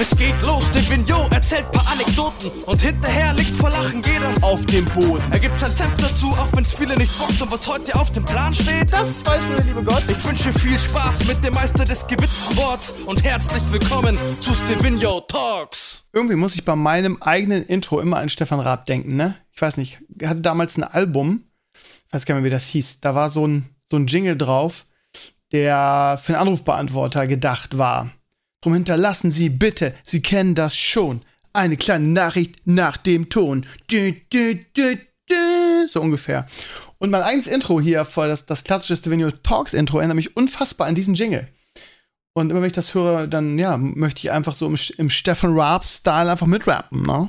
Es geht los, der Vignot erzählt paar Anekdoten und hinterher liegt vor Lachen jeder auf dem Boden. Er gibt sein Senf dazu, auch wenn's viele nicht bockt und was heute auf dem Plan steht. Das weiß nur der liebe Gott. Ich wünsche viel Spaß mit dem Meister des gewitzten Worts und herzlich willkommen zu Stevino Talks. Irgendwie muss ich bei meinem eigenen Intro immer an Stefan Raab denken, ne? Ich weiß nicht, er hatte damals ein Album, ich weiß gar nicht mehr, wie das hieß. Da war so ein, so ein Jingle drauf, der für einen Anrufbeantworter gedacht war. Drum hinterlassen Sie bitte, Sie kennen das schon, eine kleine Nachricht nach dem Ton. Du, du, du, so ungefähr. Und mein eigenes Intro hier, voll das, das klassische Stevenio Talks Intro, erinnert mich unfassbar an diesen Jingle. Und immer wenn ich das höre, dann ja, möchte ich einfach so im, im Stefan Raab-Style einfach mitrappen, ne?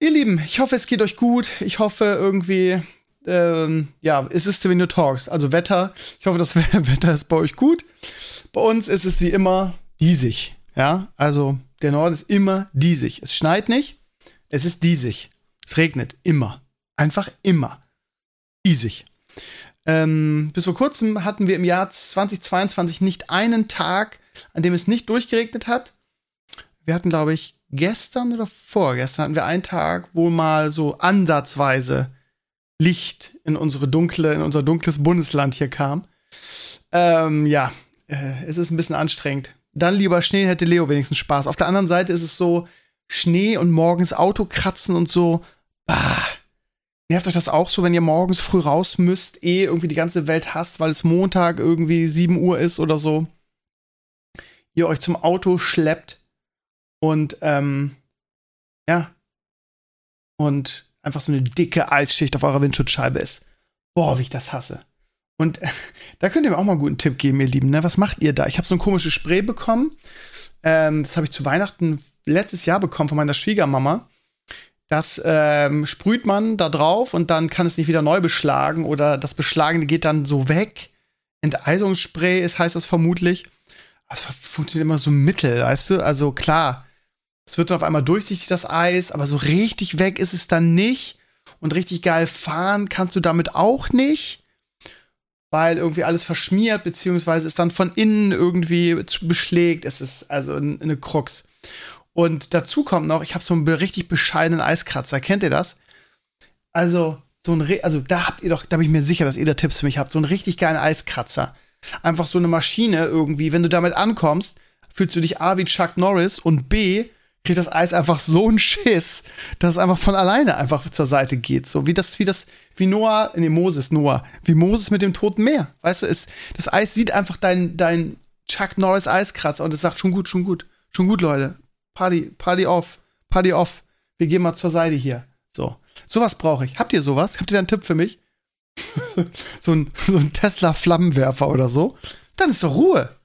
Ihr Lieben, ich hoffe, es geht euch gut. Ich hoffe irgendwie, ähm, ja, es ist Stevenio Talks, also Wetter. Ich hoffe, das Wetter ist bei euch gut. Bei uns ist es wie immer diesig. Ja, also der Norden ist immer diesig. Es schneit nicht, es ist diesig. Es regnet immer. Einfach immer. Diesig. Ähm, bis vor kurzem hatten wir im Jahr 2022 nicht einen Tag, an dem es nicht durchgeregnet hat. Wir hatten, glaube ich, gestern oder vorgestern hatten wir einen Tag, wo mal so ansatzweise Licht in unsere dunkle, in unser dunkles Bundesland hier kam. Ähm, ja, äh, es ist ein bisschen anstrengend. Dann lieber Schnee hätte Leo wenigstens Spaß. Auf der anderen Seite ist es so, Schnee und morgens Auto kratzen und so. Bah, Nervt euch das auch so, wenn ihr morgens früh raus müsst, eh irgendwie die ganze Welt hasst, weil es Montag irgendwie 7 Uhr ist oder so? Ihr euch zum Auto schleppt und, ähm, ja. Und einfach so eine dicke Eisschicht auf eurer Windschutzscheibe ist. Boah, wie ich das hasse. Und äh, da könnt ihr mir auch mal einen guten Tipp geben, ihr Lieben. Ne? Was macht ihr da? Ich habe so ein komisches Spray bekommen. Ähm, das habe ich zu Weihnachten letztes Jahr bekommen von meiner Schwiegermama. Das ähm, sprüht man da drauf und dann kann es nicht wieder neu beschlagen oder das Beschlagene geht dann so weg. Enteisungsspray ist, heißt das vermutlich. Das funktioniert immer so mittel, weißt du? Also klar, es wird dann auf einmal durchsichtig, das Eis, aber so richtig weg ist es dann nicht. Und richtig geil fahren kannst du damit auch nicht, weil irgendwie alles verschmiert, beziehungsweise ist dann von innen irgendwie beschlägt. Es ist also eine Krux. Und dazu kommt noch, ich habe so einen richtig bescheidenen Eiskratzer. Kennt ihr das? Also, so ein, also da habt ihr doch, da bin ich mir sicher, dass ihr da Tipps für mich habt. So einen richtig geilen Eiskratzer. Einfach so eine Maschine irgendwie. Wenn du damit ankommst, fühlst du dich A wie Chuck Norris und B kriegt das Eis einfach so einen Schiss, dass es einfach von alleine einfach zur Seite geht. So wie das, wie das, wie Noah, nee, Moses, Noah, wie Moses mit dem Toten Meer. Weißt du, es, das Eis sieht einfach dein, dein Chuck Norris Eiskratzer und es sagt schon gut, schon gut, schon gut, Leute. Party, Party off, Party off. Wir gehen mal zur Seite hier. So. Sowas brauche ich. Habt ihr sowas? Habt ihr da einen Tipp für mich? so ein, so ein Tesla-Flammenwerfer oder so? Dann ist doch Ruhe.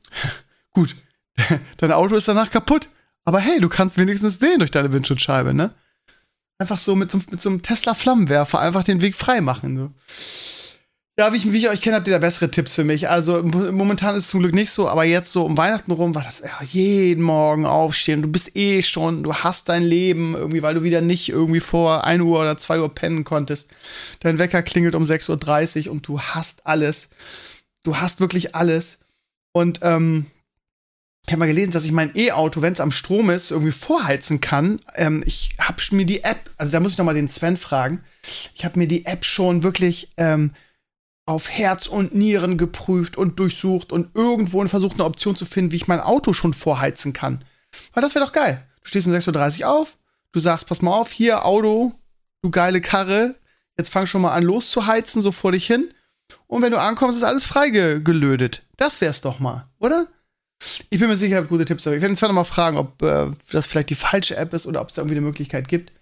Gut. Dein Auto ist danach kaputt. Aber hey, du kannst wenigstens sehen durch deine Windschutzscheibe, ne? Einfach so mit so, mit so einem Tesla-Flammenwerfer einfach den Weg frei machen. So. Ja, wie ich, wie ich euch kenne, habt ihr da bessere Tipps für mich. Also momentan ist es zum Glück nicht so, aber jetzt so um Weihnachten rum war das ja, jeden Morgen aufstehen. Du bist eh schon, du hast dein Leben irgendwie, weil du wieder nicht irgendwie vor 1 Uhr oder 2 Uhr pennen konntest. Dein Wecker klingelt um 6.30 Uhr und du hast alles. Du hast wirklich alles. Und ähm, ich habe mal gelesen, dass ich mein E-Auto, wenn es am Strom ist, irgendwie vorheizen kann. Ähm, ich habe mir die App, also da muss ich noch mal den Sven fragen. Ich habe mir die App schon wirklich ähm, auf Herz und Nieren geprüft und durchsucht und irgendwo versucht, eine Option zu finden, wie ich mein Auto schon vorheizen kann. Weil das wäre doch geil. Du stehst um 6.30 Uhr auf, du sagst, pass mal auf, hier, Auto, du geile Karre, jetzt fang schon mal an loszuheizen, so vor dich hin. Und wenn du ankommst, ist alles freigelödet. Das wär's doch mal, oder? Ich bin mir sicher, ich habe gute Tipps. Aber ich werde uns noch mal fragen, ob äh, das vielleicht die falsche App ist oder ob es da irgendwie eine Möglichkeit gibt.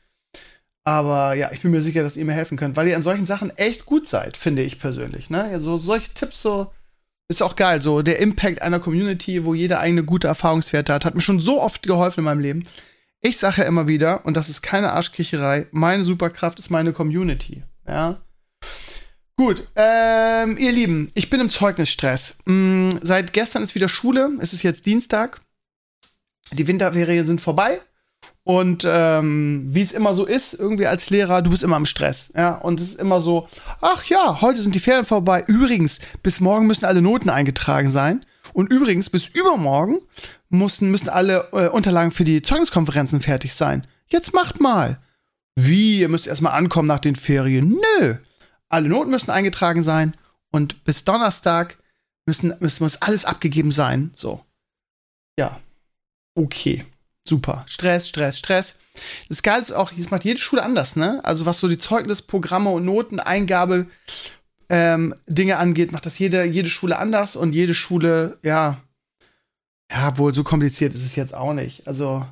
Aber ja, ich bin mir sicher, dass ihr mir helfen könnt, weil ihr an solchen Sachen echt gut seid, finde ich persönlich. Ne? Also solche Tipps so ist auch geil. So der Impact einer Community, wo jeder eigene gute Erfahrungswerte hat, hat mir schon so oft geholfen in meinem Leben. Ich sage ja immer wieder, und das ist keine Arschkricherei, meine Superkraft ist meine Community. Ja. Gut, ähm, ihr Lieben, ich bin im Zeugnisstress. Mm, seit gestern ist wieder Schule, es ist jetzt Dienstag. Die Winterferien sind vorbei. Und ähm, wie es immer so ist, irgendwie als Lehrer, du bist immer im Stress. Ja, und es ist immer so, ach ja, heute sind die Ferien vorbei. Übrigens, bis morgen müssen alle Noten eingetragen sein. Und übrigens, bis übermorgen müssen, müssen alle äh, Unterlagen für die Zeugniskonferenzen fertig sein. Jetzt macht mal. Wie? Ihr müsst erstmal ankommen nach den Ferien. Nö. Alle Noten müssen eingetragen sein und bis Donnerstag müssen, müssen, muss alles abgegeben sein. So. Ja. Okay. Super. Stress, Stress, Stress. Das Geile ist auch, das macht jede Schule anders, ne? Also was so die Zeugnisprogramme und Noteneingabe ähm, Dinge angeht, macht das jede, jede Schule anders und jede Schule, ja, ja, wohl so kompliziert ist es jetzt auch nicht. Also,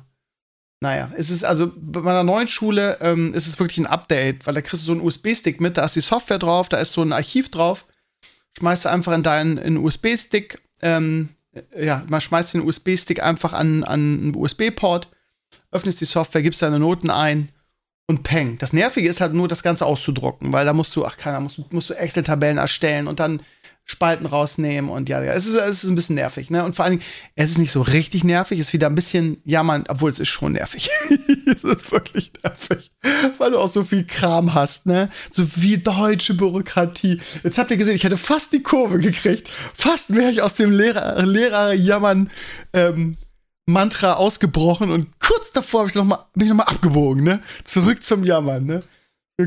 naja, es ist also bei meiner neuen Schule ähm, ist es wirklich ein Update, weil da kriegst du so einen USB-Stick mit, da ist die Software drauf, da ist so ein Archiv drauf, schmeißt du einfach in deinen USB-Stick, ähm, ja, man schmeißt den USB-Stick einfach an, an einen USB-Port, öffnest die Software, gibst deine Noten ein und peng. Das Nervige ist halt nur, das Ganze auszudrucken, weil da musst du, ach keiner, musst, musst du Excel-Tabellen erstellen und dann Spalten rausnehmen und ja, ja, es ist, es ist ein bisschen nervig, ne? Und vor allen Dingen, es ist nicht so richtig nervig, es ist wieder ein bisschen jammern, obwohl es ist schon nervig. es ist wirklich nervig, weil du auch so viel Kram hast, ne? So viel deutsche Bürokratie. Jetzt habt ihr gesehen, ich hätte fast die Kurve gekriegt. Fast wäre ich aus dem Lehrer, Lehrer jammern ähm, Mantra ausgebrochen und kurz davor ich noch mal, bin ich nochmal abgebogen, ne? Zurück zum Jammern, ne?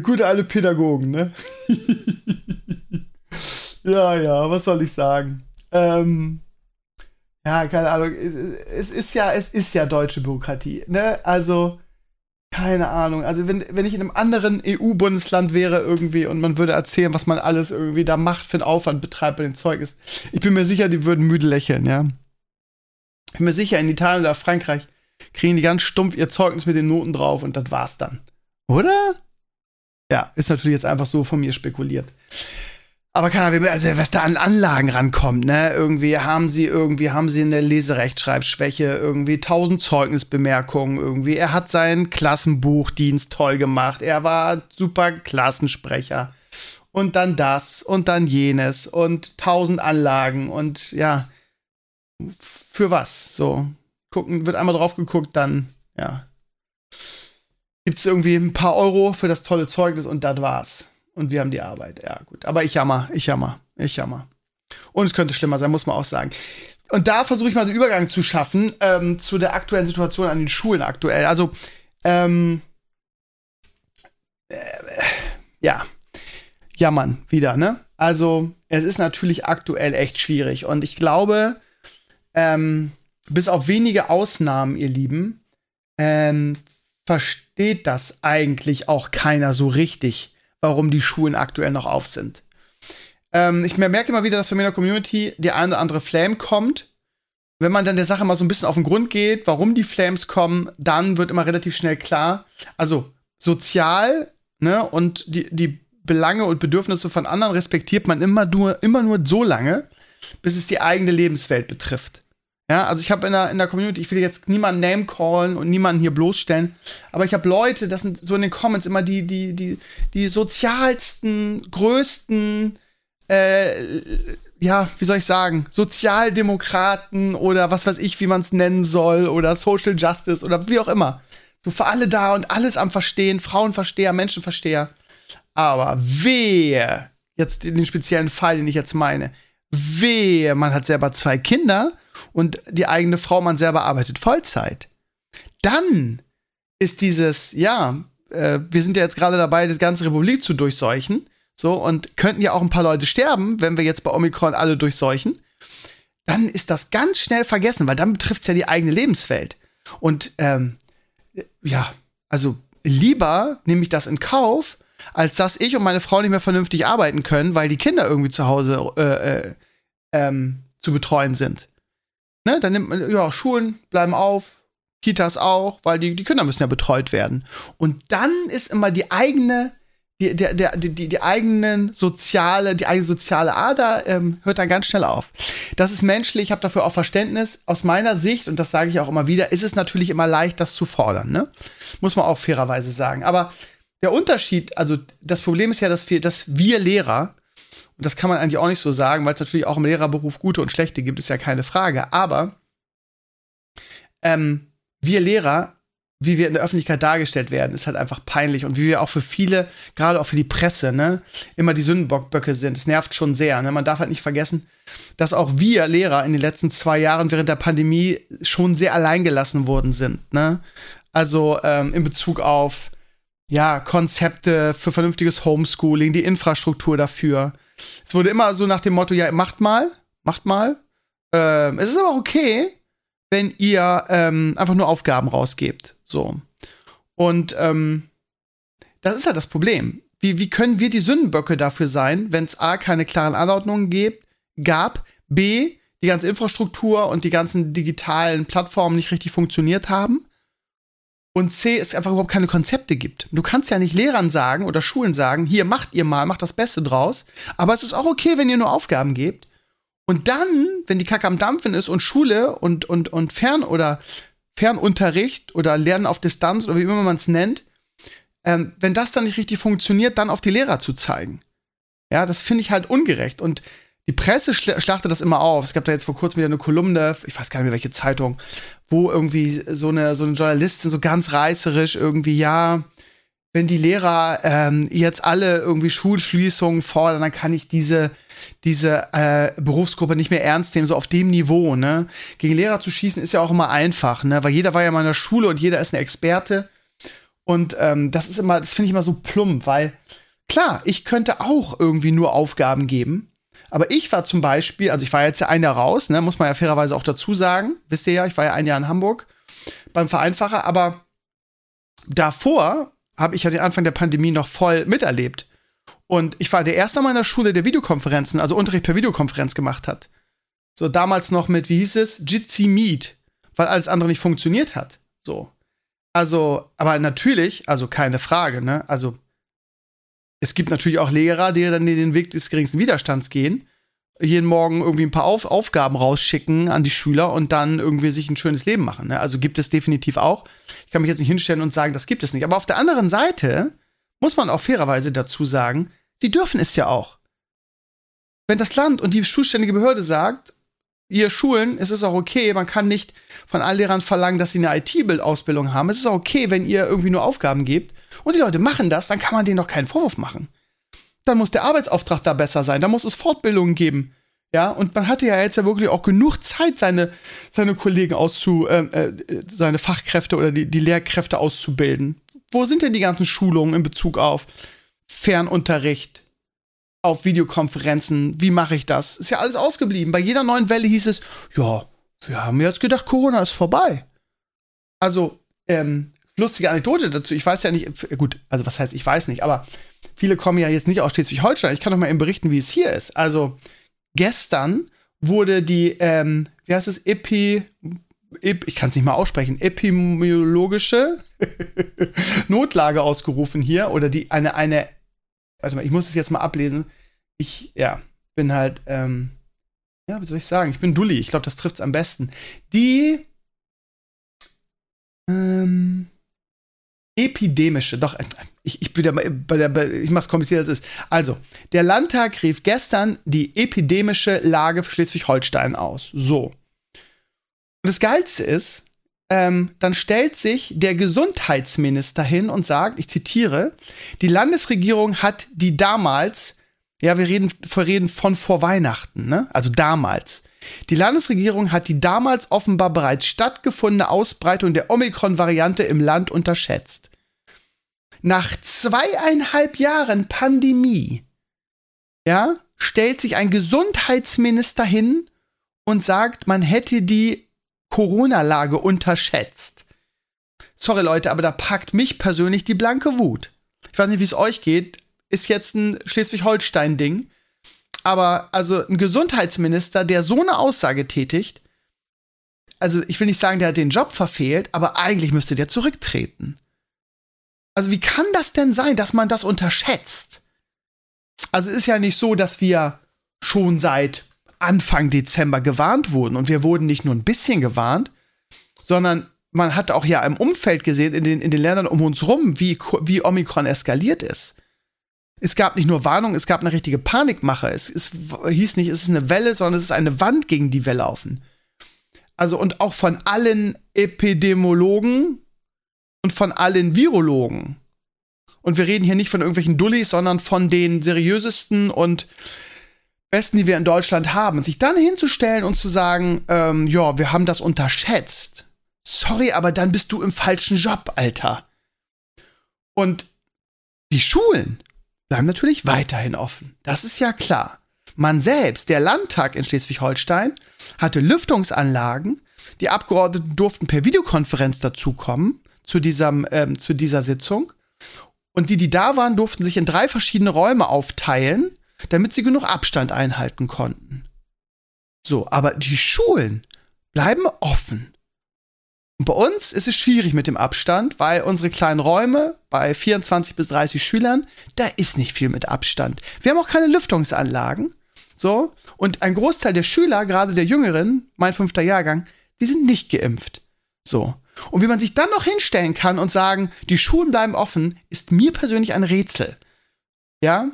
Gute alle Pädagogen, ne? Ja, ja, was soll ich sagen? Ähm, ja, keine Ahnung. Es ist ja, es ist ja deutsche Bürokratie, ne? Also, keine Ahnung. Also, wenn, wenn ich in einem anderen EU-Bundesland wäre irgendwie und man würde erzählen, was man alles irgendwie da macht für einen Aufwand betreibt bei dem Zeug ist, ich bin mir sicher, die würden müde lächeln, ja. Ich bin mir sicher, in Italien oder Frankreich kriegen die ganz stumpf ihr Zeugnis mit den Noten drauf und das war's dann. Oder? Ja, ist natürlich jetzt einfach so von mir spekuliert. Aber keine Ahnung, also was da an Anlagen rankommt, ne? Irgendwie haben sie irgendwie, haben sie eine Leserechtschreibschwäche, irgendwie tausend Zeugnisbemerkungen, irgendwie. Er hat seinen Klassenbuchdienst toll gemacht, er war super Klassensprecher. Und dann das und dann jenes und tausend Anlagen und ja, für was? So, gucken, wird einmal drauf geguckt, dann, ja. Gibt's irgendwie ein paar Euro für das tolle Zeugnis und das war's und wir haben die Arbeit. Ja, gut. Aber ich jammer, ich jammer, ich jammer. Und es könnte schlimmer sein, muss man auch sagen. Und da versuche ich mal den Übergang zu schaffen ähm, zu der aktuellen Situation an den Schulen aktuell. Also, ähm, äh, ja, jammern wieder, ne? Also, es ist natürlich aktuell echt schwierig. Und ich glaube, ähm, bis auf wenige Ausnahmen, ihr Lieben, ähm, versteht das eigentlich auch keiner so richtig warum die Schulen aktuell noch auf sind. Ähm, ich merke immer wieder, dass bei mir in der Community die eine oder andere Flame kommt. Wenn man dann der Sache mal so ein bisschen auf den Grund geht, warum die Flames kommen, dann wird immer relativ schnell klar, also sozial, ne, und die, die Belange und Bedürfnisse von anderen respektiert man immer nur, immer nur so lange, bis es die eigene Lebenswelt betrifft. Ja, also ich habe in der, in der Community, ich will jetzt niemanden name callen und niemanden hier bloßstellen, aber ich habe Leute, das sind so in den Comments immer die, die, die, die sozialsten, größten, äh, ja, wie soll ich sagen, Sozialdemokraten oder was weiß ich, wie man es nennen soll, oder Social Justice oder wie auch immer. So für alle da und alles am Verstehen, Frauenversteher, Menschenversteher. Aber wehe, jetzt in den speziellen Fall, den ich jetzt meine, wehe, man hat selber zwei Kinder und die eigene Frau, man selber arbeitet Vollzeit. Dann ist dieses, ja, äh, wir sind ja jetzt gerade dabei, das ganze Republik zu durchseuchen. So, und könnten ja auch ein paar Leute sterben, wenn wir jetzt bei Omikron alle durchseuchen. Dann ist das ganz schnell vergessen, weil dann betrifft es ja die eigene Lebenswelt. Und ähm, ja, also lieber nehme ich das in Kauf, als dass ich und meine Frau nicht mehr vernünftig arbeiten können, weil die Kinder irgendwie zu Hause äh, äh, ähm, zu betreuen sind. Ne, dann nimmt man, ja, Schulen bleiben auf, Kitas auch, weil die, die Kinder müssen ja betreut werden. Und dann ist immer die eigene, die, der, der, die, die, die eigenen soziale, die eigene soziale Ader ähm, hört dann ganz schnell auf. Das ist menschlich, ich habe dafür auch Verständnis. Aus meiner Sicht, und das sage ich auch immer wieder, ist es natürlich immer leicht, das zu fordern, ne? Muss man auch fairerweise sagen. Aber der Unterschied, also das Problem ist ja, dass wir, dass wir Lehrer und das kann man eigentlich auch nicht so sagen, weil es natürlich auch im Lehrerberuf gute und schlechte gibt, ist ja keine Frage. Aber ähm, wir Lehrer wie wir in der Öffentlichkeit dargestellt werden, ist halt einfach peinlich. Und wie wir auch für viele, gerade auch für die Presse, ne, immer die Sündenbockböcke sind. Das nervt schon sehr. Ne? Man darf halt nicht vergessen, dass auch wir Lehrer in den letzten zwei Jahren während der Pandemie schon sehr alleingelassen worden sind. Ne? Also ähm, in Bezug auf ja, Konzepte für vernünftiges Homeschooling, die Infrastruktur dafür. Es wurde immer so nach dem Motto, ja, macht mal, macht mal. Ähm, es ist aber okay, wenn ihr ähm, einfach nur Aufgaben rausgebt. So. Und ähm, das ist halt das Problem. Wie, wie können wir die Sündenböcke dafür sein, wenn es A, keine klaren Anordnungen gibt, gab, B, die ganze Infrastruktur und die ganzen digitalen Plattformen nicht richtig funktioniert haben und C, es einfach überhaupt keine Konzepte gibt. Du kannst ja nicht Lehrern sagen oder Schulen sagen, hier macht ihr mal, macht das Beste draus, aber es ist auch okay, wenn ihr nur Aufgaben gebt. Und dann, wenn die Kacke am Dampfen ist und Schule und, und, und Fern- oder Fernunterricht oder Lernen auf Distanz oder wie immer man es nennt, ähm, wenn das dann nicht richtig funktioniert, dann auf die Lehrer zu zeigen. Ja, das finde ich halt ungerecht. Und die Presse schlachtet das immer auf. Es gab da jetzt vor kurzem wieder eine Kolumne, ich weiß gar nicht mehr welche Zeitung, wo irgendwie so eine, so eine Journalistin so ganz reißerisch irgendwie, ja, wenn die Lehrer ähm, jetzt alle irgendwie Schulschließungen fordern, dann kann ich diese, diese äh, Berufsgruppe nicht mehr ernst nehmen, so auf dem Niveau, ne? Gegen Lehrer zu schießen ist ja auch immer einfach, ne? Weil jeder war ja mal in der Schule und jeder ist ein Experte. Und ähm, das ist immer, das finde ich immer so plump, weil klar, ich könnte auch irgendwie nur Aufgaben geben. Aber ich war zum Beispiel, also ich war jetzt ja ein Jahr raus, ne, muss man ja fairerweise auch dazu sagen. Wisst ihr ja, ich war ja ein Jahr in Hamburg beim Vereinfacher, aber davor habe ich ja den Anfang der Pandemie noch voll miterlebt. Und ich war der erste an meiner Schule, der Videokonferenzen, also Unterricht per Videokonferenz gemacht hat. So damals noch mit, wie hieß es, Jitsi Meet, weil alles andere nicht funktioniert hat. So. Also, aber natürlich, also keine Frage, ne? Also, es gibt natürlich auch Lehrer, die dann den Weg des geringsten Widerstands gehen, jeden Morgen irgendwie ein paar Auf Aufgaben rausschicken an die Schüler und dann irgendwie sich ein schönes Leben machen. Ne? Also gibt es definitiv auch. Ich kann mich jetzt nicht hinstellen und sagen, das gibt es nicht. Aber auf der anderen Seite muss man auch fairerweise dazu sagen, sie dürfen es ja auch. Wenn das Land und die schulständige Behörde sagt, ihr Schulen, es ist auch okay, man kann nicht von allen Lehrern verlangen, dass sie eine IT-Ausbildung haben. Es ist auch okay, wenn ihr irgendwie nur Aufgaben gebt und die Leute machen das, dann kann man denen doch keinen Vorwurf machen. Dann muss der Arbeitsauftrag da besser sein, da muss es Fortbildungen geben. Ja, und man hatte ja jetzt ja wirklich auch genug Zeit, seine, seine Kollegen auszu, äh, äh, seine Fachkräfte oder die, die Lehrkräfte auszubilden. Wo sind denn die ganzen Schulungen in Bezug auf Fernunterricht, auf Videokonferenzen, wie mache ich das? Ist ja alles ausgeblieben. Bei jeder neuen Welle hieß es, ja, wir haben jetzt gedacht, Corona ist vorbei. Also, ähm, lustige Anekdote dazu. Ich weiß ja nicht, gut, also was heißt, ich weiß nicht, aber viele kommen ja jetzt nicht aus Schleswig-Holstein. Ich kann doch mal eben berichten, wie es hier ist. Also, gestern wurde die, ähm, wie heißt es, Epi, ich kann es nicht mal aussprechen, epidemiologische Notlage ausgerufen hier oder die eine eine warte mal, ich muss es jetzt mal ablesen. Ich, ja, bin halt, ähm, ja, wie soll ich sagen? Ich bin Dulli. Ich glaube, das trifft es am besten. Die, ähm, epidemische, doch, äh, ich, ich bin ja bei der, ich mach's kompliziert als ist. Also, der Landtag rief gestern die epidemische Lage für Schleswig-Holstein aus. So. Und das Geilste ist, ähm, dann stellt sich der Gesundheitsminister hin und sagt, ich zitiere, die Landesregierung hat die damals, ja, wir reden, wir reden von vor Weihnachten, ne? also damals. Die Landesregierung hat die damals offenbar bereits stattgefundene Ausbreitung der Omikron-Variante im Land unterschätzt. Nach zweieinhalb Jahren Pandemie, ja, stellt sich ein Gesundheitsminister hin und sagt, man hätte die Corona-Lage unterschätzt. Sorry Leute, aber da packt mich persönlich die blanke Wut. Ich weiß nicht, wie es euch geht. Ist jetzt ein Schleswig-Holstein-Ding. Aber also ein Gesundheitsminister, der so eine Aussage tätigt, also ich will nicht sagen, der hat den Job verfehlt, aber eigentlich müsste der zurücktreten. Also wie kann das denn sein, dass man das unterschätzt? Also es ist ja nicht so, dass wir schon seit Anfang Dezember gewarnt wurden. Und wir wurden nicht nur ein bisschen gewarnt, sondern man hat auch ja im Umfeld gesehen, in den, in den Ländern um uns rum, wie, wie Omikron eskaliert ist. Es gab nicht nur Warnung, es gab eine richtige Panikmache. Es, es hieß nicht, es ist eine Welle, sondern es ist eine Wand, gegen die wir laufen. Also, und auch von allen Epidemiologen und von allen Virologen, und wir reden hier nicht von irgendwelchen Dullis, sondern von den seriösesten und besten, die wir in Deutschland haben, sich dann hinzustellen und zu sagen, ähm, ja, wir haben das unterschätzt. Sorry, aber dann bist du im falschen Job, Alter. Und die Schulen bleiben natürlich weiterhin offen. Das ist ja klar. Man selbst, der Landtag in Schleswig-Holstein, hatte Lüftungsanlagen. Die Abgeordneten durften per Videokonferenz dazukommen zu, diesem, ähm, zu dieser Sitzung. Und die, die da waren, durften sich in drei verschiedene Räume aufteilen, damit sie genug Abstand einhalten konnten. So, aber die Schulen bleiben offen. Und bei uns ist es schwierig mit dem Abstand, weil unsere kleinen Räume bei 24 bis 30 Schülern, da ist nicht viel mit Abstand. Wir haben auch keine Lüftungsanlagen. So. Und ein Großteil der Schüler, gerade der Jüngeren, mein fünfter Jahrgang, die sind nicht geimpft. So. Und wie man sich dann noch hinstellen kann und sagen, die Schulen bleiben offen, ist mir persönlich ein Rätsel. Ja.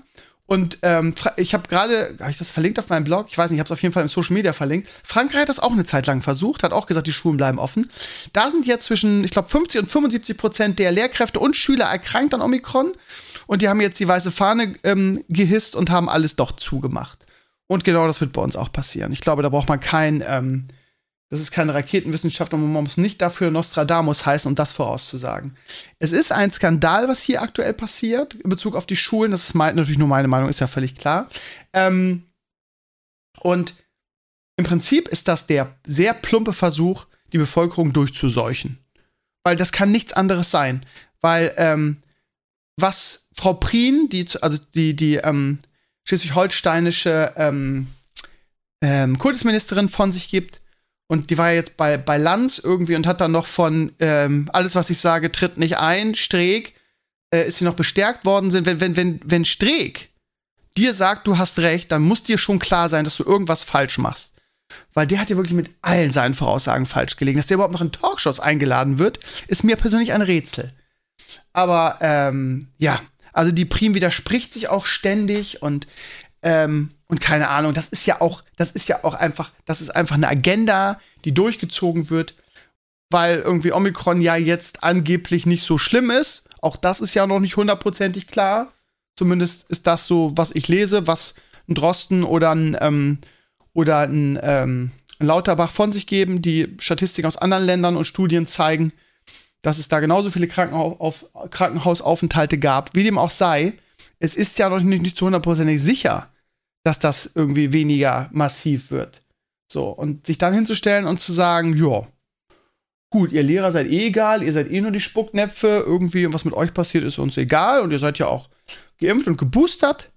Und ähm, ich habe gerade, habe ich das verlinkt auf meinem Blog? Ich weiß nicht, ich habe es auf jeden Fall im Social Media verlinkt. Frankreich hat das auch eine Zeit lang versucht, hat auch gesagt, die Schulen bleiben offen. Da sind jetzt zwischen, ich glaube, 50 und 75 Prozent der Lehrkräfte und Schüler erkrankt an Omikron. Und die haben jetzt die weiße Fahne ähm, gehisst und haben alles doch zugemacht. Und genau das wird bei uns auch passieren. Ich glaube, da braucht man kein, ähm, das ist keine Raketenwissenschaft und man muss nicht dafür Nostradamus heißen, um das vorauszusagen. Es ist ein Skandal, was hier aktuell passiert in Bezug auf die Schulen. Das ist mein, natürlich nur meine Meinung, ist ja völlig klar. Ähm, und im Prinzip ist das der sehr plumpe Versuch, die Bevölkerung durchzuseuchen. Weil das kann nichts anderes sein. Weil, ähm, was Frau Prien, die, also die, die ähm, schleswig-holsteinische ähm, ähm, Kultusministerin von sich gibt, und die war ja jetzt bei, bei Lanz irgendwie und hat dann noch von ähm, alles, was ich sage, tritt nicht ein, Streeck, äh, ist sie noch bestärkt worden sind. Wenn, wenn, wenn, wenn Streeck dir sagt, du hast recht, dann muss dir schon klar sein, dass du irgendwas falsch machst. Weil der hat ja wirklich mit allen seinen Voraussagen falsch gelegen. Dass der überhaupt noch in Talkshows eingeladen wird, ist mir persönlich ein Rätsel. Aber ähm, ja, also die Prim widerspricht sich auch ständig und ähm, und keine Ahnung, das ist ja auch, das ist ja auch einfach, das ist einfach eine Agenda, die durchgezogen wird, weil irgendwie Omikron ja jetzt angeblich nicht so schlimm ist. Auch das ist ja noch nicht hundertprozentig klar. Zumindest ist das so, was ich lese, was ein Drosten oder ein, ähm, oder ein, ähm, ein Lauterbach von sich geben. Die Statistiken aus anderen Ländern und Studien zeigen, dass es da genauso viele Krankenhaus Krankenhausaufenthalte gab. Wie dem auch sei, es ist ja noch nicht, nicht zu hundertprozentig sicher, dass das irgendwie weniger massiv wird. So, und sich dann hinzustellen und zu sagen, ja, gut, ihr Lehrer seid eh egal, ihr seid eh nur die Spucknäpfe, irgendwie, was mit euch passiert, ist uns egal und ihr seid ja auch geimpft und geboostert.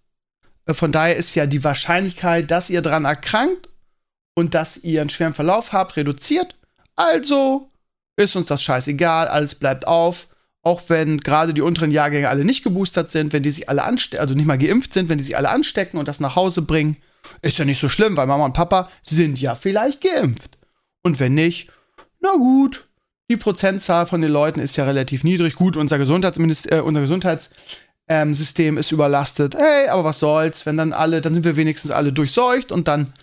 Äh, von daher ist ja die Wahrscheinlichkeit, dass ihr dran erkrankt und dass ihr einen schweren Verlauf habt, reduziert. Also ist uns das scheißegal, alles bleibt auf auch wenn gerade die unteren Jahrgänge alle nicht geboostert sind, wenn die sich alle anstecken, also nicht mal geimpft sind, wenn die sich alle anstecken und das nach Hause bringen, ist ja nicht so schlimm, weil Mama und Papa sind ja vielleicht geimpft. Und wenn nicht, na gut, die Prozentzahl von den Leuten ist ja relativ niedrig. Gut, unser, Gesundheitsminister, äh, unser Gesundheitssystem ist überlastet. Hey, aber was soll's, wenn dann alle, dann sind wir wenigstens alle durchseucht und dann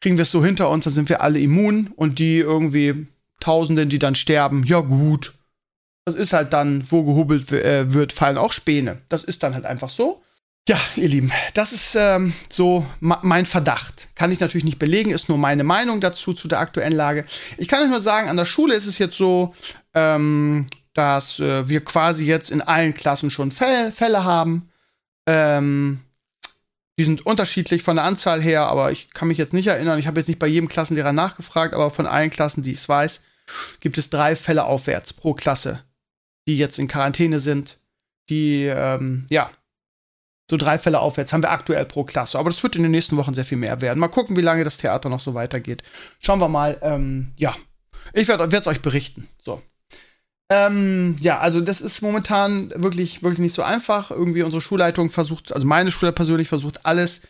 kriegen wir es so hinter uns, dann sind wir alle immun und die irgendwie Tausenden, die dann sterben, ja gut, das ist halt dann, wo gehubelt äh, wird, fallen auch Späne. Das ist dann halt einfach so. Ja, ihr Lieben, das ist ähm, so mein Verdacht. Kann ich natürlich nicht belegen, ist nur meine Meinung dazu, zu der aktuellen Lage. Ich kann euch nur sagen, an der Schule ist es jetzt so, ähm, dass äh, wir quasi jetzt in allen Klassen schon Fälle, Fälle haben. Ähm, die sind unterschiedlich von der Anzahl her, aber ich kann mich jetzt nicht erinnern. Ich habe jetzt nicht bei jedem Klassenlehrer nachgefragt, aber von allen Klassen, die ich weiß, gibt es drei Fälle aufwärts pro Klasse die jetzt in Quarantäne sind, die, ähm, ja, so drei Fälle aufwärts haben wir aktuell pro Klasse. Aber das wird in den nächsten Wochen sehr viel mehr werden. Mal gucken, wie lange das Theater noch so weitergeht. Schauen wir mal. Ähm, ja, ich werde es euch berichten. So. Ähm, ja, also das ist momentan wirklich, wirklich nicht so einfach. Irgendwie unsere Schulleitung versucht, also meine Schule persönlich versucht alles,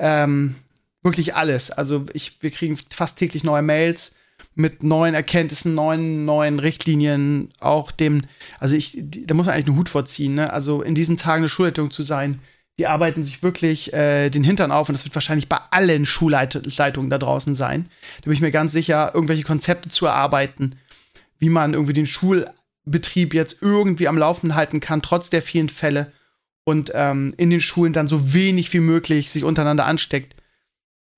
ähm, wirklich alles. Also ich, wir kriegen fast täglich neue Mails mit neuen Erkenntnissen, neuen, neuen Richtlinien, auch dem, also ich, da muss man eigentlich einen Hut vorziehen, ne? Also in diesen Tagen eine Schulleitung zu sein, die arbeiten sich wirklich äh, den Hintern auf und das wird wahrscheinlich bei allen Schulleitungen da draußen sein. Da bin ich mir ganz sicher, irgendwelche Konzepte zu erarbeiten, wie man irgendwie den Schul Betrieb jetzt irgendwie am Laufen halten kann, trotz der vielen Fälle und ähm, in den Schulen dann so wenig wie möglich sich untereinander ansteckt.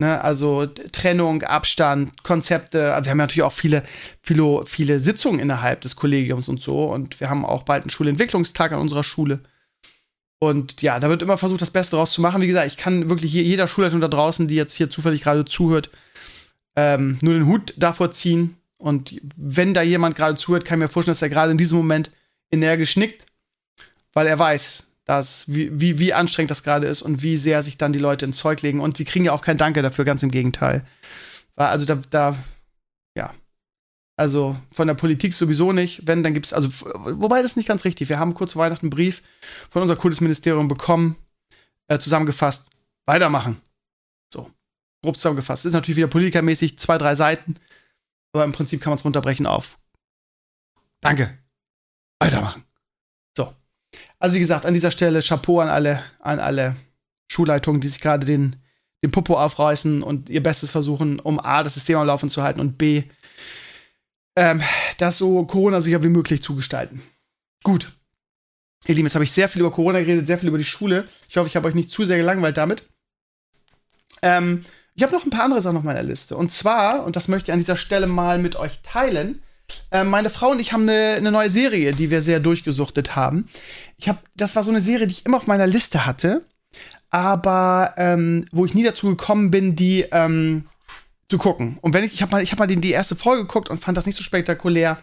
Ne, also Trennung, Abstand, Konzepte. Also wir haben ja natürlich auch viele, viele, viele Sitzungen innerhalb des Kollegiums und so. Und wir haben auch bald einen Schulentwicklungstag an unserer Schule. Und ja, da wird immer versucht, das Beste draus zu machen. Wie gesagt, ich kann wirklich jeder Schulleitung da draußen, die jetzt hier zufällig gerade zuhört, ähm, nur den Hut davor ziehen. Und wenn da jemand gerade zuhört, kann ich mir vorstellen, dass er gerade in diesem Moment energisch nickt, weil er weiß, dass, wie, wie, wie anstrengend das gerade ist und wie sehr sich dann die Leute ins Zeug legen. Und sie kriegen ja auch kein Danke dafür, ganz im Gegenteil. Also da, da, ja. Also von der Politik sowieso nicht. Wenn, dann gibt es, also, wobei das ist nicht ganz richtig. Wir haben kurz vor Weihnachten einen Brief von unser Kultusministerium bekommen, äh, zusammengefasst. Weitermachen. So. Grob zusammengefasst. Ist natürlich wieder politikermäßig, zwei, drei Seiten. Aber im Prinzip kann man es runterbrechen auf. Danke. Weitermachen. Also wie gesagt, an dieser Stelle Chapeau an alle, an alle Schulleitungen, die sich gerade den, den Popo aufreißen und ihr Bestes versuchen, um A, das System am Laufen zu halten und B, ähm, das so Corona-sicher wie möglich zu gestalten. Gut. Ihr Lieben, jetzt habe ich sehr viel über Corona geredet, sehr viel über die Schule. Ich hoffe, ich habe euch nicht zu sehr gelangweilt damit. Ähm, ich habe noch ein paar andere Sachen auf meiner Liste. Und zwar, und das möchte ich an dieser Stelle mal mit euch teilen, äh, meine Frau und ich haben eine, eine, neue Serie, die wir sehr durchgesuchtet haben. Ich habe, das war so eine Serie, die ich immer auf meiner Liste hatte, aber ähm, wo ich nie dazu gekommen bin, die ähm, zu gucken. Und wenn ich, ich habe mal, ich habe mal die, die, erste Folge geguckt und fand das nicht so spektakulär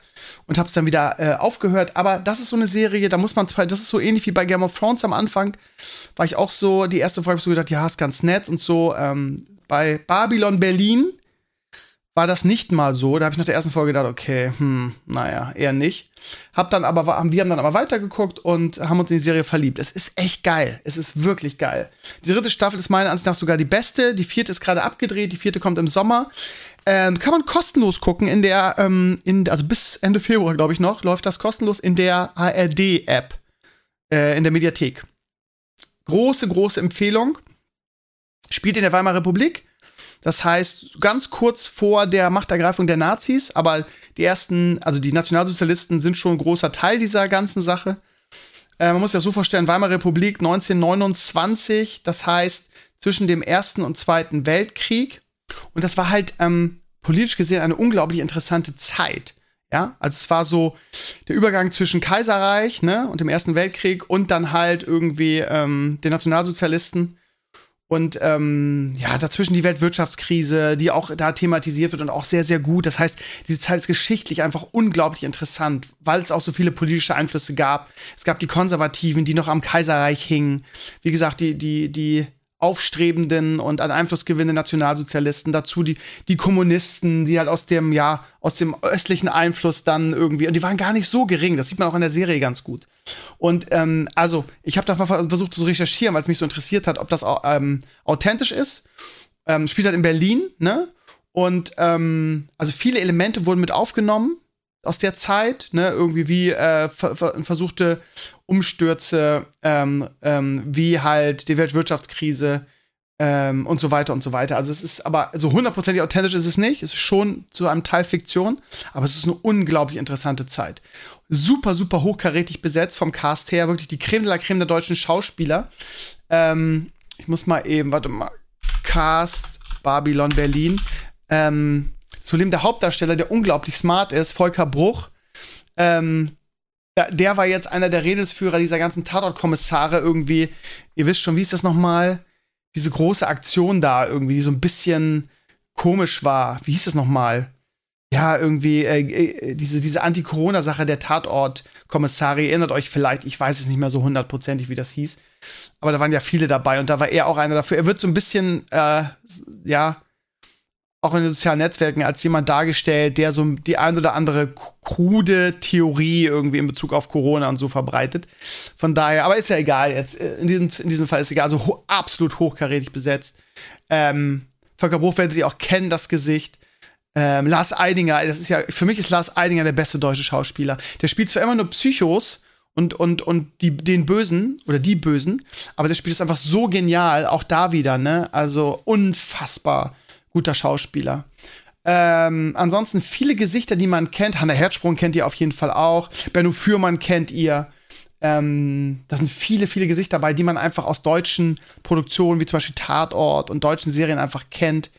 und habe es dann wieder äh, aufgehört. Aber das ist so eine Serie, da muss man das ist so ähnlich wie bei Game of Thrones am Anfang, war ich auch so die erste Folge so gedacht, ja, ist ganz nett und so. Ähm, bei Babylon Berlin war das nicht mal so. Da habe ich nach der ersten Folge gedacht, okay, hm, naja, eher nicht. Hab dann aber, wir haben dann aber weitergeguckt und haben uns in die Serie verliebt. Es ist echt geil. Es ist wirklich geil. Die dritte Staffel ist meiner Ansicht nach sogar die beste. Die vierte ist gerade abgedreht. Die vierte kommt im Sommer. Ähm, kann man kostenlos gucken in der, ähm, in, also bis Ende Februar, glaube ich noch, läuft das kostenlos in der ARD-App, äh, in der Mediathek. Große, große Empfehlung. Spielt in der Weimarer Republik das heißt, ganz kurz vor der Machtergreifung der Nazis, aber die ersten, also die Nationalsozialisten sind schon ein großer Teil dieser ganzen Sache. Äh, man muss sich das so vorstellen, Weimarer Republik 1929, das heißt zwischen dem Ersten und Zweiten Weltkrieg. Und das war halt ähm, politisch gesehen eine unglaublich interessante Zeit. Ja, also es war so der Übergang zwischen Kaiserreich ne, und dem Ersten Weltkrieg und dann halt irgendwie ähm, den Nationalsozialisten. Und ähm, ja, dazwischen die Weltwirtschaftskrise, die auch da thematisiert wird und auch sehr, sehr gut. Das heißt, diese Zeit ist geschichtlich einfach unglaublich interessant, weil es auch so viele politische Einflüsse gab. Es gab die Konservativen, die noch am Kaiserreich hingen. Wie gesagt, die, die, die aufstrebenden und an Einfluss gewinnenden Nationalsozialisten, dazu die, die Kommunisten, die halt aus dem, ja, aus dem östlichen Einfluss dann irgendwie, und die waren gar nicht so gering, das sieht man auch in der Serie ganz gut. Und ähm, also, ich habe da versucht zu recherchieren, weil es mich so interessiert hat, ob das ähm, authentisch ist. Ähm, spielt halt in Berlin, ne? Und ähm, also viele Elemente wurden mit aufgenommen aus der Zeit, ne? Irgendwie wie äh, ver ver versuchte Umstürze, ähm, ähm, wie halt die Weltwirtschaftskrise ähm, und so weiter und so weiter. Also es ist aber so hundertprozentig authentisch ist es nicht. Es ist schon zu einem Teil Fiktion, aber es ist eine unglaublich interessante Zeit. Super, super hochkarätig besetzt vom Cast her, wirklich die Creme de la Creme der deutschen Schauspieler. Ähm, ich muss mal eben, warte mal, Cast Babylon Berlin. Ähm, zudem der Hauptdarsteller, der unglaublich smart ist, Volker Bruch. Ähm, der war jetzt einer der Redelsführer dieser ganzen Tatortkommissare irgendwie. Ihr wisst schon, wie ist das nochmal? Diese große Aktion da irgendwie, die so ein bisschen komisch war. Wie hieß das nochmal? Ja, irgendwie äh, äh, diese, diese Anti-Corona-Sache der Tatortkommissare. Ihr erinnert euch vielleicht, ich weiß es nicht mehr so hundertprozentig, wie das hieß. Aber da waren ja viele dabei und da war er auch einer dafür. Er wird so ein bisschen, äh, ja, auch in den sozialen Netzwerken als jemand dargestellt, der so die ein oder andere krude Theorie irgendwie in Bezug auf Corona und so verbreitet. Von daher, aber ist ja egal jetzt. Äh, in diesem, in diesem Fall ist es egal. Also ho absolut hochkarätig besetzt. Ähm, Volker Bruch werden Sie auch kennen, das Gesicht. Ähm, Lars Eidinger, das ist ja, für mich ist Lars Eidinger der beste deutsche Schauspieler. Der spielt zwar immer nur Psychos und, und, und die, den Bösen oder die Bösen, aber der spielt es einfach so genial, auch da wieder, ne? Also unfassbar guter Schauspieler. Ähm, ansonsten viele Gesichter, die man kennt. Hanna Herzsprung kennt ihr auf jeden Fall auch. Benno Fürmann kennt ihr. Ähm, da sind viele, viele Gesichter dabei, die man einfach aus deutschen Produktionen, wie zum Beispiel Tatort und deutschen Serien einfach kennt.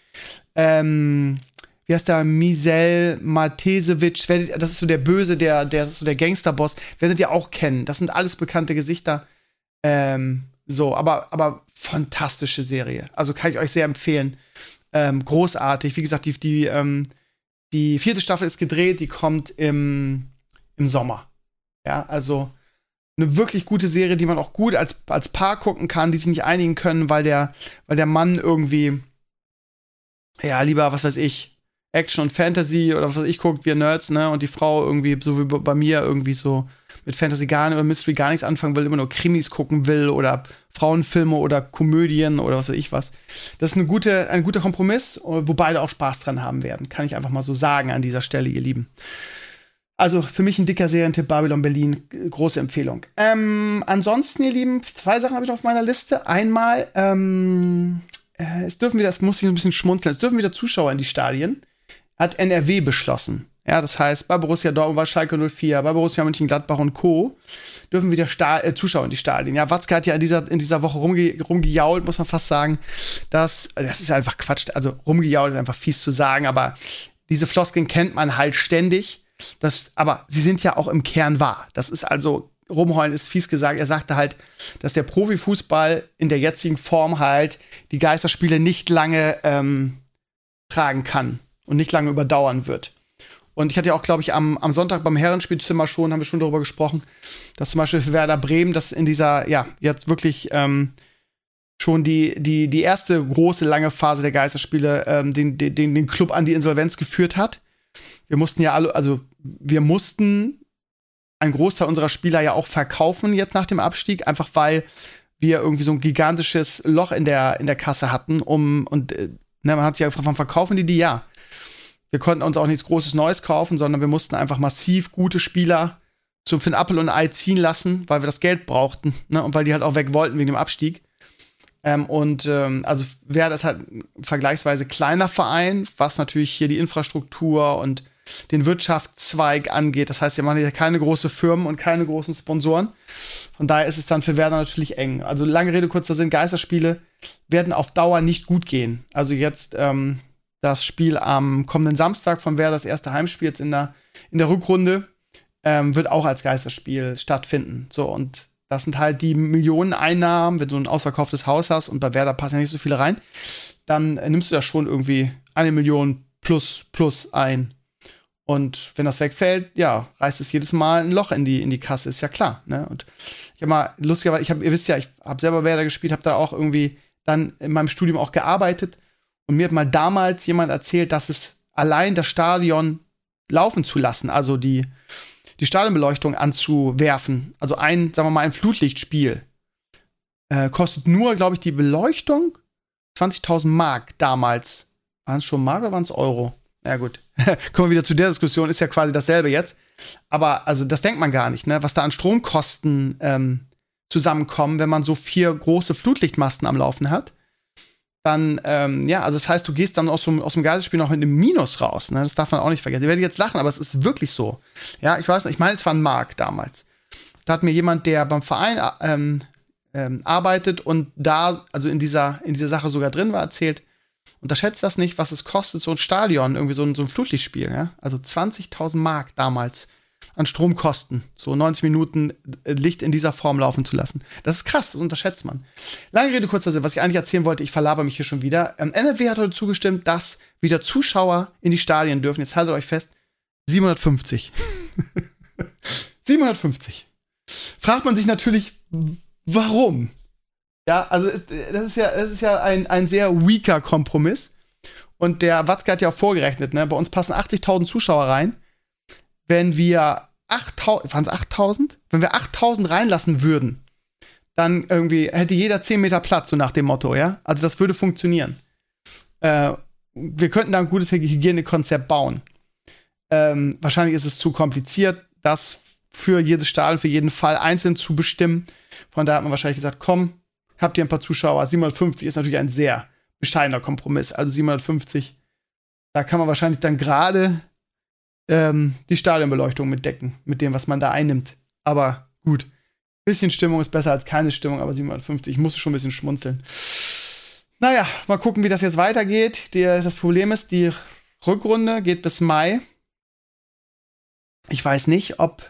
Ähm, wie heißt der? Misel Matesewitsch. Das ist so der Böse, der, der ist so der Gangsterboss. Werdet ihr auch kennen. Das sind alles bekannte Gesichter. Ähm, so, aber, aber fantastische Serie. Also kann ich euch sehr empfehlen. Ähm, großartig. Wie gesagt, die, die, ähm, die vierte Staffel ist gedreht, die kommt im, im Sommer. Ja, also eine wirklich gute Serie, die man auch gut als, als Paar gucken kann, die sich nicht einigen können, weil der, weil der Mann irgendwie, ja, lieber, was weiß ich, Action und Fantasy oder was weiß ich guckt, wir Nerds, ne? Und die Frau irgendwie, so wie bei mir, irgendwie so mit Fantasy gar nicht oder Mystery gar nichts anfangen will, immer nur Krimis gucken will oder Frauenfilme oder Komödien oder was weiß ich was. Das ist eine gute, ein guter Kompromiss, wo beide auch Spaß dran haben werden. Kann ich einfach mal so sagen an dieser Stelle, ihr Lieben. Also für mich ein dicker Serientipp, Babylon Berlin, große Empfehlung. Ähm, ansonsten, ihr Lieben, zwei Sachen habe ich noch auf meiner Liste. Einmal, ähm, äh, es dürfen wieder, das muss ich ein bisschen schmunzeln, es dürfen wieder Zuschauer in die Stadien. Hat NRW beschlossen. Ja, das heißt, bei Borussia Dortmund, bei Schalke 04, bei Borussia Mönchengladbach und Co. dürfen wieder Sta äh, Zuschauer in die Stadien. Ja, Watzke hat ja in dieser, in dieser Woche rumge rumgejault, muss man fast sagen. Dass, das ist einfach Quatsch. Also rumgejault ist einfach fies zu sagen, aber diese Floskeln kennt man halt ständig. Das, aber sie sind ja auch im Kern wahr. Das ist also, rumheulen ist fies gesagt. Er sagte halt, dass der Profifußball in der jetzigen Form halt die Geisterspiele nicht lange ähm, tragen kann und nicht lange überdauern wird. Und ich hatte ja auch, glaube ich, am, am Sonntag beim Herrenspielzimmer schon, haben wir schon darüber gesprochen, dass zum Beispiel für Werder Bremen, das in dieser, ja, jetzt wirklich ähm, schon die, die, die erste große, lange Phase der Geisterspiele ähm, den, den, den Club an die Insolvenz geführt hat. Wir mussten ja alle, also wir mussten einen Großteil unserer Spieler ja auch verkaufen jetzt nach dem Abstieg, einfach weil wir irgendwie so ein gigantisches Loch in der, in der Kasse hatten, um, und äh, ne, man hat sich ja gefragt, warum verkaufen die die? Ja, wir konnten uns auch nichts Großes Neues kaufen, sondern wir mussten einfach massiv gute Spieler zum ein Apple und Ei ziehen lassen, weil wir das Geld brauchten ne? und weil die halt auch weg wollten wegen dem Abstieg. Ähm, und ähm, also wäre das halt ein vergleichsweise kleiner Verein, was natürlich hier die Infrastruktur und den Wirtschaftszweig angeht. Das heißt, wir machen ja keine großen Firmen und keine großen Sponsoren. Von daher ist es dann für Werder natürlich eng. Also lange Rede, kurzer Sinn, Geisterspiele werden auf Dauer nicht gut gehen. Also jetzt ähm, das Spiel am kommenden Samstag von Werder, das erste Heimspiel jetzt in der, in der Rückrunde, ähm, wird auch als Geisterspiel stattfinden. So, und das sind halt die Millionen Einnahmen, wenn du ein ausverkauftes Haus hast und bei Werder passen ja nicht so viele rein, dann äh, nimmst du da schon irgendwie eine Million plus plus ein. Und wenn das wegfällt, ja, reißt es jedes Mal ein Loch in die, in die Kasse, ist ja klar. Ne? Und ich habe mal, lustigerweise, ich hab, ihr wisst ja, ich habe selber Werder gespielt, habe da auch irgendwie dann in meinem Studium auch gearbeitet. Und mir hat mal damals jemand erzählt, dass es allein das Stadion laufen zu lassen, also die, die Stadionbeleuchtung anzuwerfen, also ein, sagen wir mal, ein Flutlichtspiel, äh, kostet nur, glaube ich, die Beleuchtung 20.000 Mark damals. Waren es schon Mark oder waren es Euro? Ja, gut. Kommen wir wieder zu der Diskussion, ist ja quasi dasselbe jetzt. Aber also das denkt man gar nicht, ne? Was da an Stromkosten ähm, zusammenkommen, wenn man so vier große Flutlichtmasten am Laufen hat dann, ähm, ja, also das heißt, du gehst dann aus dem, aus dem Geiselspiel noch mit einem Minus raus. Ne? Das darf man auch nicht vergessen. Ich werde jetzt lachen, aber es ist wirklich so. Ja, ich weiß nicht, ich meine, es war ein Mark damals. Da hat mir jemand, der beim Verein ähm, ähm, arbeitet und da, also in dieser, in dieser Sache sogar drin war, erzählt, unterschätzt das nicht, was es kostet, so ein Stadion, irgendwie so ein, so ein Flutlichtspiel, ja? Also 20.000 Mark damals an Stromkosten, so 90 Minuten äh, Licht in dieser Form laufen zu lassen. Das ist krass, das unterschätzt man. Lange Rede, kurzer Sinn, was ich eigentlich erzählen wollte, ich verlaber mich hier schon wieder. Ähm, NRW hat heute zugestimmt, dass wieder Zuschauer in die Stadien dürfen. Jetzt haltet euch fest, 750. 750. Fragt man sich natürlich, warum? Ja, also das ist ja, das ist ja ein, ein sehr weaker Kompromiss. Und der Watzke hat ja auch vorgerechnet, ne? Bei uns passen 80.000 Zuschauer rein wenn wir 8000, waren es 8000? Wenn wir 8000 reinlassen würden, dann irgendwie hätte jeder 10 Meter Platz, so nach dem Motto, ja? Also das würde funktionieren. Äh, wir könnten da ein gutes Hygienekonzept bauen. Ähm, wahrscheinlich ist es zu kompliziert, das für jedes Stadion, für jeden Fall einzeln zu bestimmen. Von daher hat man wahrscheinlich gesagt, komm, habt ihr ein paar Zuschauer. 750 ist natürlich ein sehr bescheidener Kompromiss. Also 750 Da kann man wahrscheinlich dann gerade ähm, die Stadionbeleuchtung mitdecken, mit dem, was man da einnimmt. Aber gut. Bisschen Stimmung ist besser als keine Stimmung, aber 750, ich musste schon ein bisschen schmunzeln. Naja, mal gucken, wie das jetzt weitergeht. Die, das Problem ist, die Rückrunde geht bis Mai. Ich weiß nicht, ob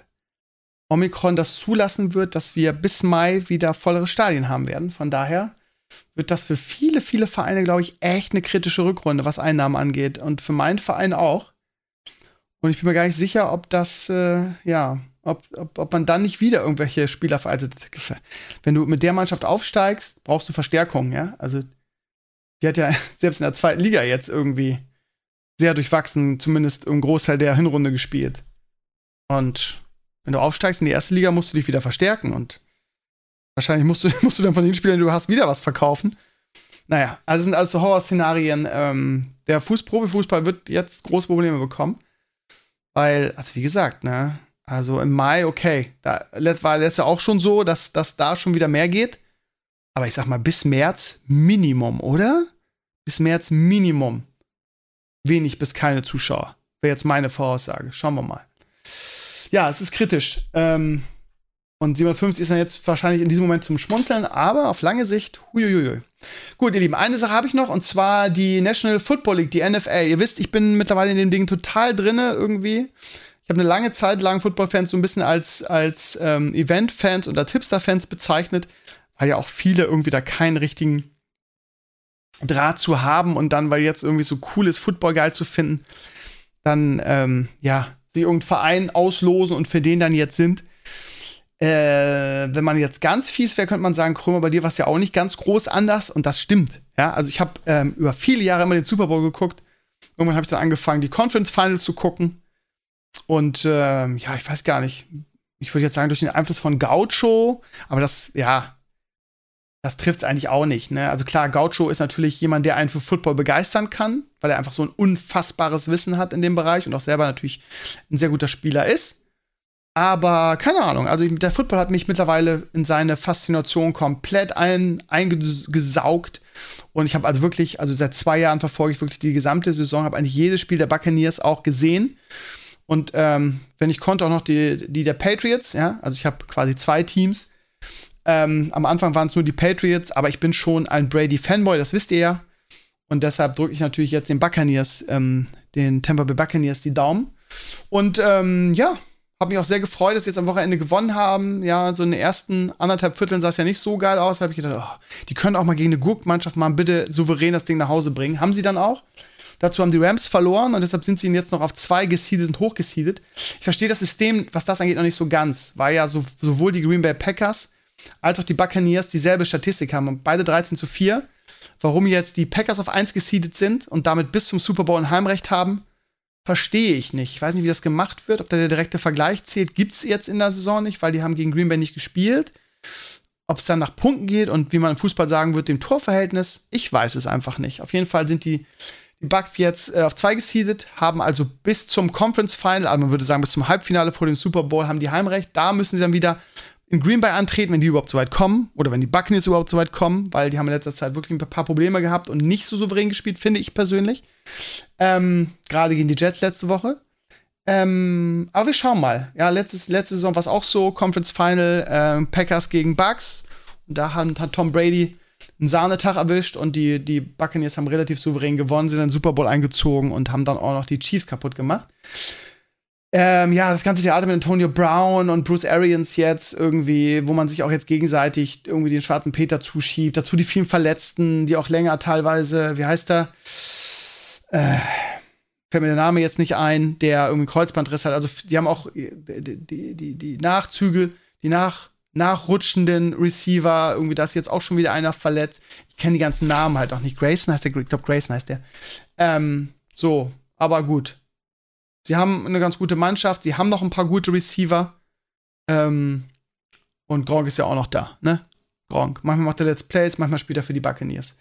Omikron das zulassen wird, dass wir bis Mai wieder vollere Stadien haben werden. Von daher wird das für viele, viele Vereine, glaube ich, echt eine kritische Rückrunde, was Einnahmen angeht. Und für meinen Verein auch. Und ich bin mir gar nicht sicher, ob das, äh, ja, ob, ob, ob man dann nicht wieder irgendwelche Spieler veraltet. Wenn du mit der Mannschaft aufsteigst, brauchst du Verstärkung, ja. Also, die hat ja selbst in der zweiten Liga jetzt irgendwie sehr durchwachsen, zumindest im Großteil der Hinrunde gespielt. Und wenn du aufsteigst in die erste Liga, musst du dich wieder verstärken und wahrscheinlich musst du, musst du dann von den Spielern, die du hast, wieder was verkaufen. Naja, also sind alles so Horrorszenarien. Ähm, der Fuß Profifußball wird jetzt große Probleme bekommen. Weil, also wie gesagt, ne, also im Mai, okay, da war letztes Jahr auch schon so, dass, dass da schon wieder mehr geht. Aber ich sag mal, bis März Minimum, oder? Bis März Minimum. Wenig bis keine Zuschauer. Wäre jetzt meine Voraussage. Schauen wir mal ja, es ist kritisch. Ähm, und 750 ist dann jetzt wahrscheinlich in diesem Moment zum Schmunzeln, aber auf lange Sicht, huiuiui. Gut, ihr Lieben, eine Sache habe ich noch und zwar die National Football League, die NFL. Ihr wisst, ich bin mittlerweile in dem Ding total drinne irgendwie. Ich habe eine lange Zeit lang Football-Fans so ein bisschen als, als ähm, Event-Fans oder Tipster-Fans bezeichnet, weil ja auch viele irgendwie da keinen richtigen Draht zu haben und dann, weil jetzt irgendwie so cool ist, Football geil zu finden, dann, ähm, ja, sie irgendeinen Verein auslosen und für den dann jetzt sind. Äh, wenn man jetzt ganz fies wäre, könnte man sagen, Krömer, bei dir war es ja auch nicht ganz groß anders und das stimmt. Ja, also ich habe ähm, über viele Jahre immer den Super Bowl geguckt. Irgendwann habe ich dann angefangen, die Conference Finals zu gucken. Und ähm, ja, ich weiß gar nicht. Ich würde jetzt sagen, durch den Einfluss von Gaucho, aber das, ja, das trifft es eigentlich auch nicht. Ne? Also klar, Gaucho ist natürlich jemand, der einen für Football begeistern kann, weil er einfach so ein unfassbares Wissen hat in dem Bereich und auch selber natürlich ein sehr guter Spieler ist. Aber keine Ahnung, also der Football hat mich mittlerweile in seine Faszination komplett ein, eingesaugt. Und ich habe also wirklich, also seit zwei Jahren verfolge ich wirklich die gesamte Saison, habe eigentlich jedes Spiel der Buccaneers auch gesehen. Und ähm, wenn ich konnte, auch noch die, die der Patriots, ja. Also ich habe quasi zwei Teams ähm, am Anfang waren es nur die Patriots, aber ich bin schon ein Brady-Fanboy, das wisst ihr ja. Und deshalb drücke ich natürlich jetzt den Buccaneers, ähm, den Tampa Bay Buccaneers, die Daumen. Und ähm, ja, habe mich auch sehr gefreut, dass sie jetzt am Wochenende gewonnen haben. Ja, so in den ersten anderthalb Vierteln sah es ja nicht so geil aus. Da habe ich gedacht, oh, die können auch mal gegen eine Gurkmannschaft mal bitte souverän das Ding nach Hause bringen. Haben sie dann auch. Dazu haben die Rams verloren und deshalb sind sie jetzt noch auf zwei gesiedet und hochgesiedet. Ich verstehe das System, was das angeht, noch nicht so ganz. Weil ja so, sowohl die Green Bay Packers als auch die Buccaneers dieselbe Statistik haben. Beide 13 zu 4. Warum jetzt die Packers auf 1 gesiedet sind und damit bis zum Super Bowl ein Heimrecht haben, verstehe ich nicht. Ich weiß nicht, wie das gemacht wird, ob da der direkte Vergleich zählt. Gibt es jetzt in der Saison nicht, weil die haben gegen Green Bay nicht gespielt. Ob es dann nach Punkten geht und wie man im Fußball sagen wird, dem Torverhältnis, ich weiß es einfach nicht. Auf jeden Fall sind die, die Bucks jetzt äh, auf 2 gesiedet, haben also bis zum Conference Final, also man würde sagen bis zum Halbfinale vor dem Super Bowl, haben die Heimrecht. Da müssen sie dann wieder in Green Bay antreten, wenn die überhaupt so weit kommen oder wenn die Buccaneers überhaupt so weit kommen, weil die haben in letzter Zeit wirklich ein paar Probleme gehabt und nicht so souverän gespielt, finde ich persönlich. Ähm, Gerade gegen die Jets letzte Woche. Ähm, aber wir schauen mal. Ja, letztes, letzte Saison war es auch so, Conference Final, äh, Packers gegen Bucks. Und da hat, hat Tom Brady einen Sahnetag erwischt und die, die Buccaneers haben relativ souverän gewonnen, sind in den Super Bowl eingezogen und haben dann auch noch die Chiefs kaputt gemacht. Ähm, ja, das ganze Theater mit Antonio Brown und Bruce Arians jetzt irgendwie, wo man sich auch jetzt gegenseitig irgendwie den schwarzen Peter zuschiebt. Dazu die vielen Verletzten, die auch länger teilweise, wie heißt der? Äh, fällt mir der Name jetzt nicht ein, der irgendwie Kreuzbandriss hat. Also die haben auch die, die, die, die Nachzüge, die nach, nachrutschenden Receiver, irgendwie da ist jetzt auch schon wieder einer verletzt. Ich kenne die ganzen Namen halt auch nicht. Grayson heißt der, ich glaube Grayson heißt der. Ähm, so, aber gut. Sie haben eine ganz gute Mannschaft, sie haben noch ein paar gute Receiver. Ähm, und Gronk ist ja auch noch da, ne? Gronk. Manchmal macht er Let's Plays, manchmal spielt er für die Buccaneers.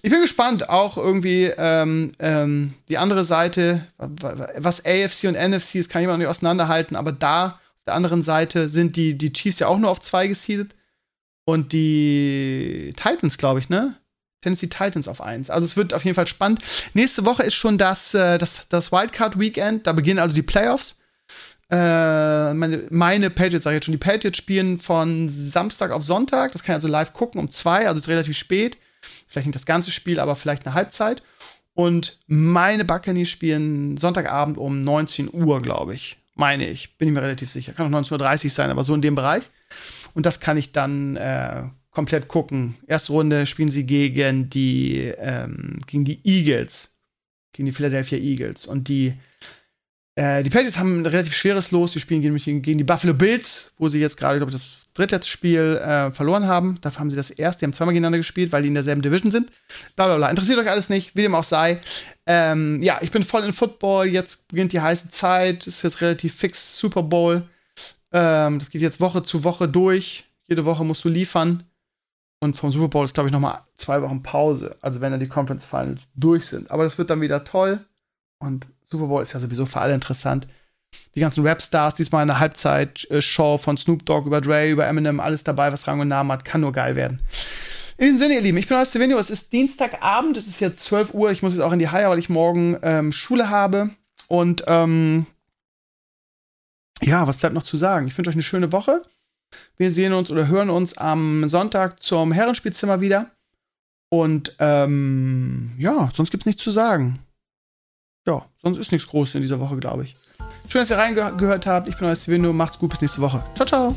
Ich bin gespannt, auch irgendwie ähm, ähm, die andere Seite, was AFC und NFC ist, kann ich mal nicht auseinanderhalten, aber da auf der anderen Seite sind die, die Chiefs ja auch nur auf zwei gesiedet. Und die Titans, glaube ich, ne? Tennessee Titans auf 1. Also es wird auf jeden Fall spannend. Nächste Woche ist schon das, äh, das, das Wildcard-Weekend. Da beginnen also die Playoffs. Äh, meine, meine Patriots, sag ich jetzt schon, die Patriots spielen von Samstag auf Sonntag. Das kann ich also live gucken um zwei, also ist relativ spät. Vielleicht nicht das ganze Spiel, aber vielleicht eine Halbzeit. Und meine Buccaneers spielen Sonntagabend um 19 Uhr, glaube ich. Meine ich. Bin ich mir relativ sicher. Kann auch 19.30 Uhr sein, aber so in dem Bereich. Und das kann ich dann äh, komplett gucken. Erste Runde spielen sie gegen die, ähm, gegen die Eagles. Gegen die Philadelphia Eagles. Und die äh, die Patriots haben ein relativ schweres Los. Die spielen gegen, gegen die Buffalo Bills, wo sie jetzt gerade, glaube ich, das drittletzte Spiel äh, verloren haben. Dafür haben sie das erste, die haben zweimal gegeneinander gespielt, weil die in derselben Division sind. Blablabla. Interessiert euch alles nicht, wie dem auch sei. Ähm, ja, ich bin voll in Football. Jetzt beginnt die heiße Zeit. Ist jetzt relativ fix Super Bowl. Ähm, das geht jetzt Woche zu Woche durch. Jede Woche musst du liefern. Und vom Super Bowl ist, glaube ich, noch mal zwei Wochen Pause. Also wenn dann die Conference Finals durch sind. Aber das wird dann wieder toll. Und Super Bowl ist ja sowieso für alle interessant. Die ganzen Rap-Stars, diesmal eine Halbzeit-Show von Snoop Dogg über Dre, über Eminem, alles dabei, was Rang und Namen hat, kann nur geil werden. In diesem Sinne, ihr Lieben, ich bin aus Stevenio. Es ist Dienstagabend, es ist jetzt 12 Uhr. Ich muss jetzt auch in die Haie, weil ich morgen ähm, Schule habe. Und ähm, ja, was bleibt noch zu sagen? Ich wünsche euch eine schöne Woche. Wir sehen uns oder hören uns am Sonntag zum Herrenspielzimmer wieder. Und ähm, ja, sonst gibt es nichts zu sagen ja, sonst ist nichts Großes in dieser Woche, glaube ich. Schön, dass ihr reingehört habt. Ich bin euer Steven, macht's gut, bis nächste Woche. Ciao, ciao.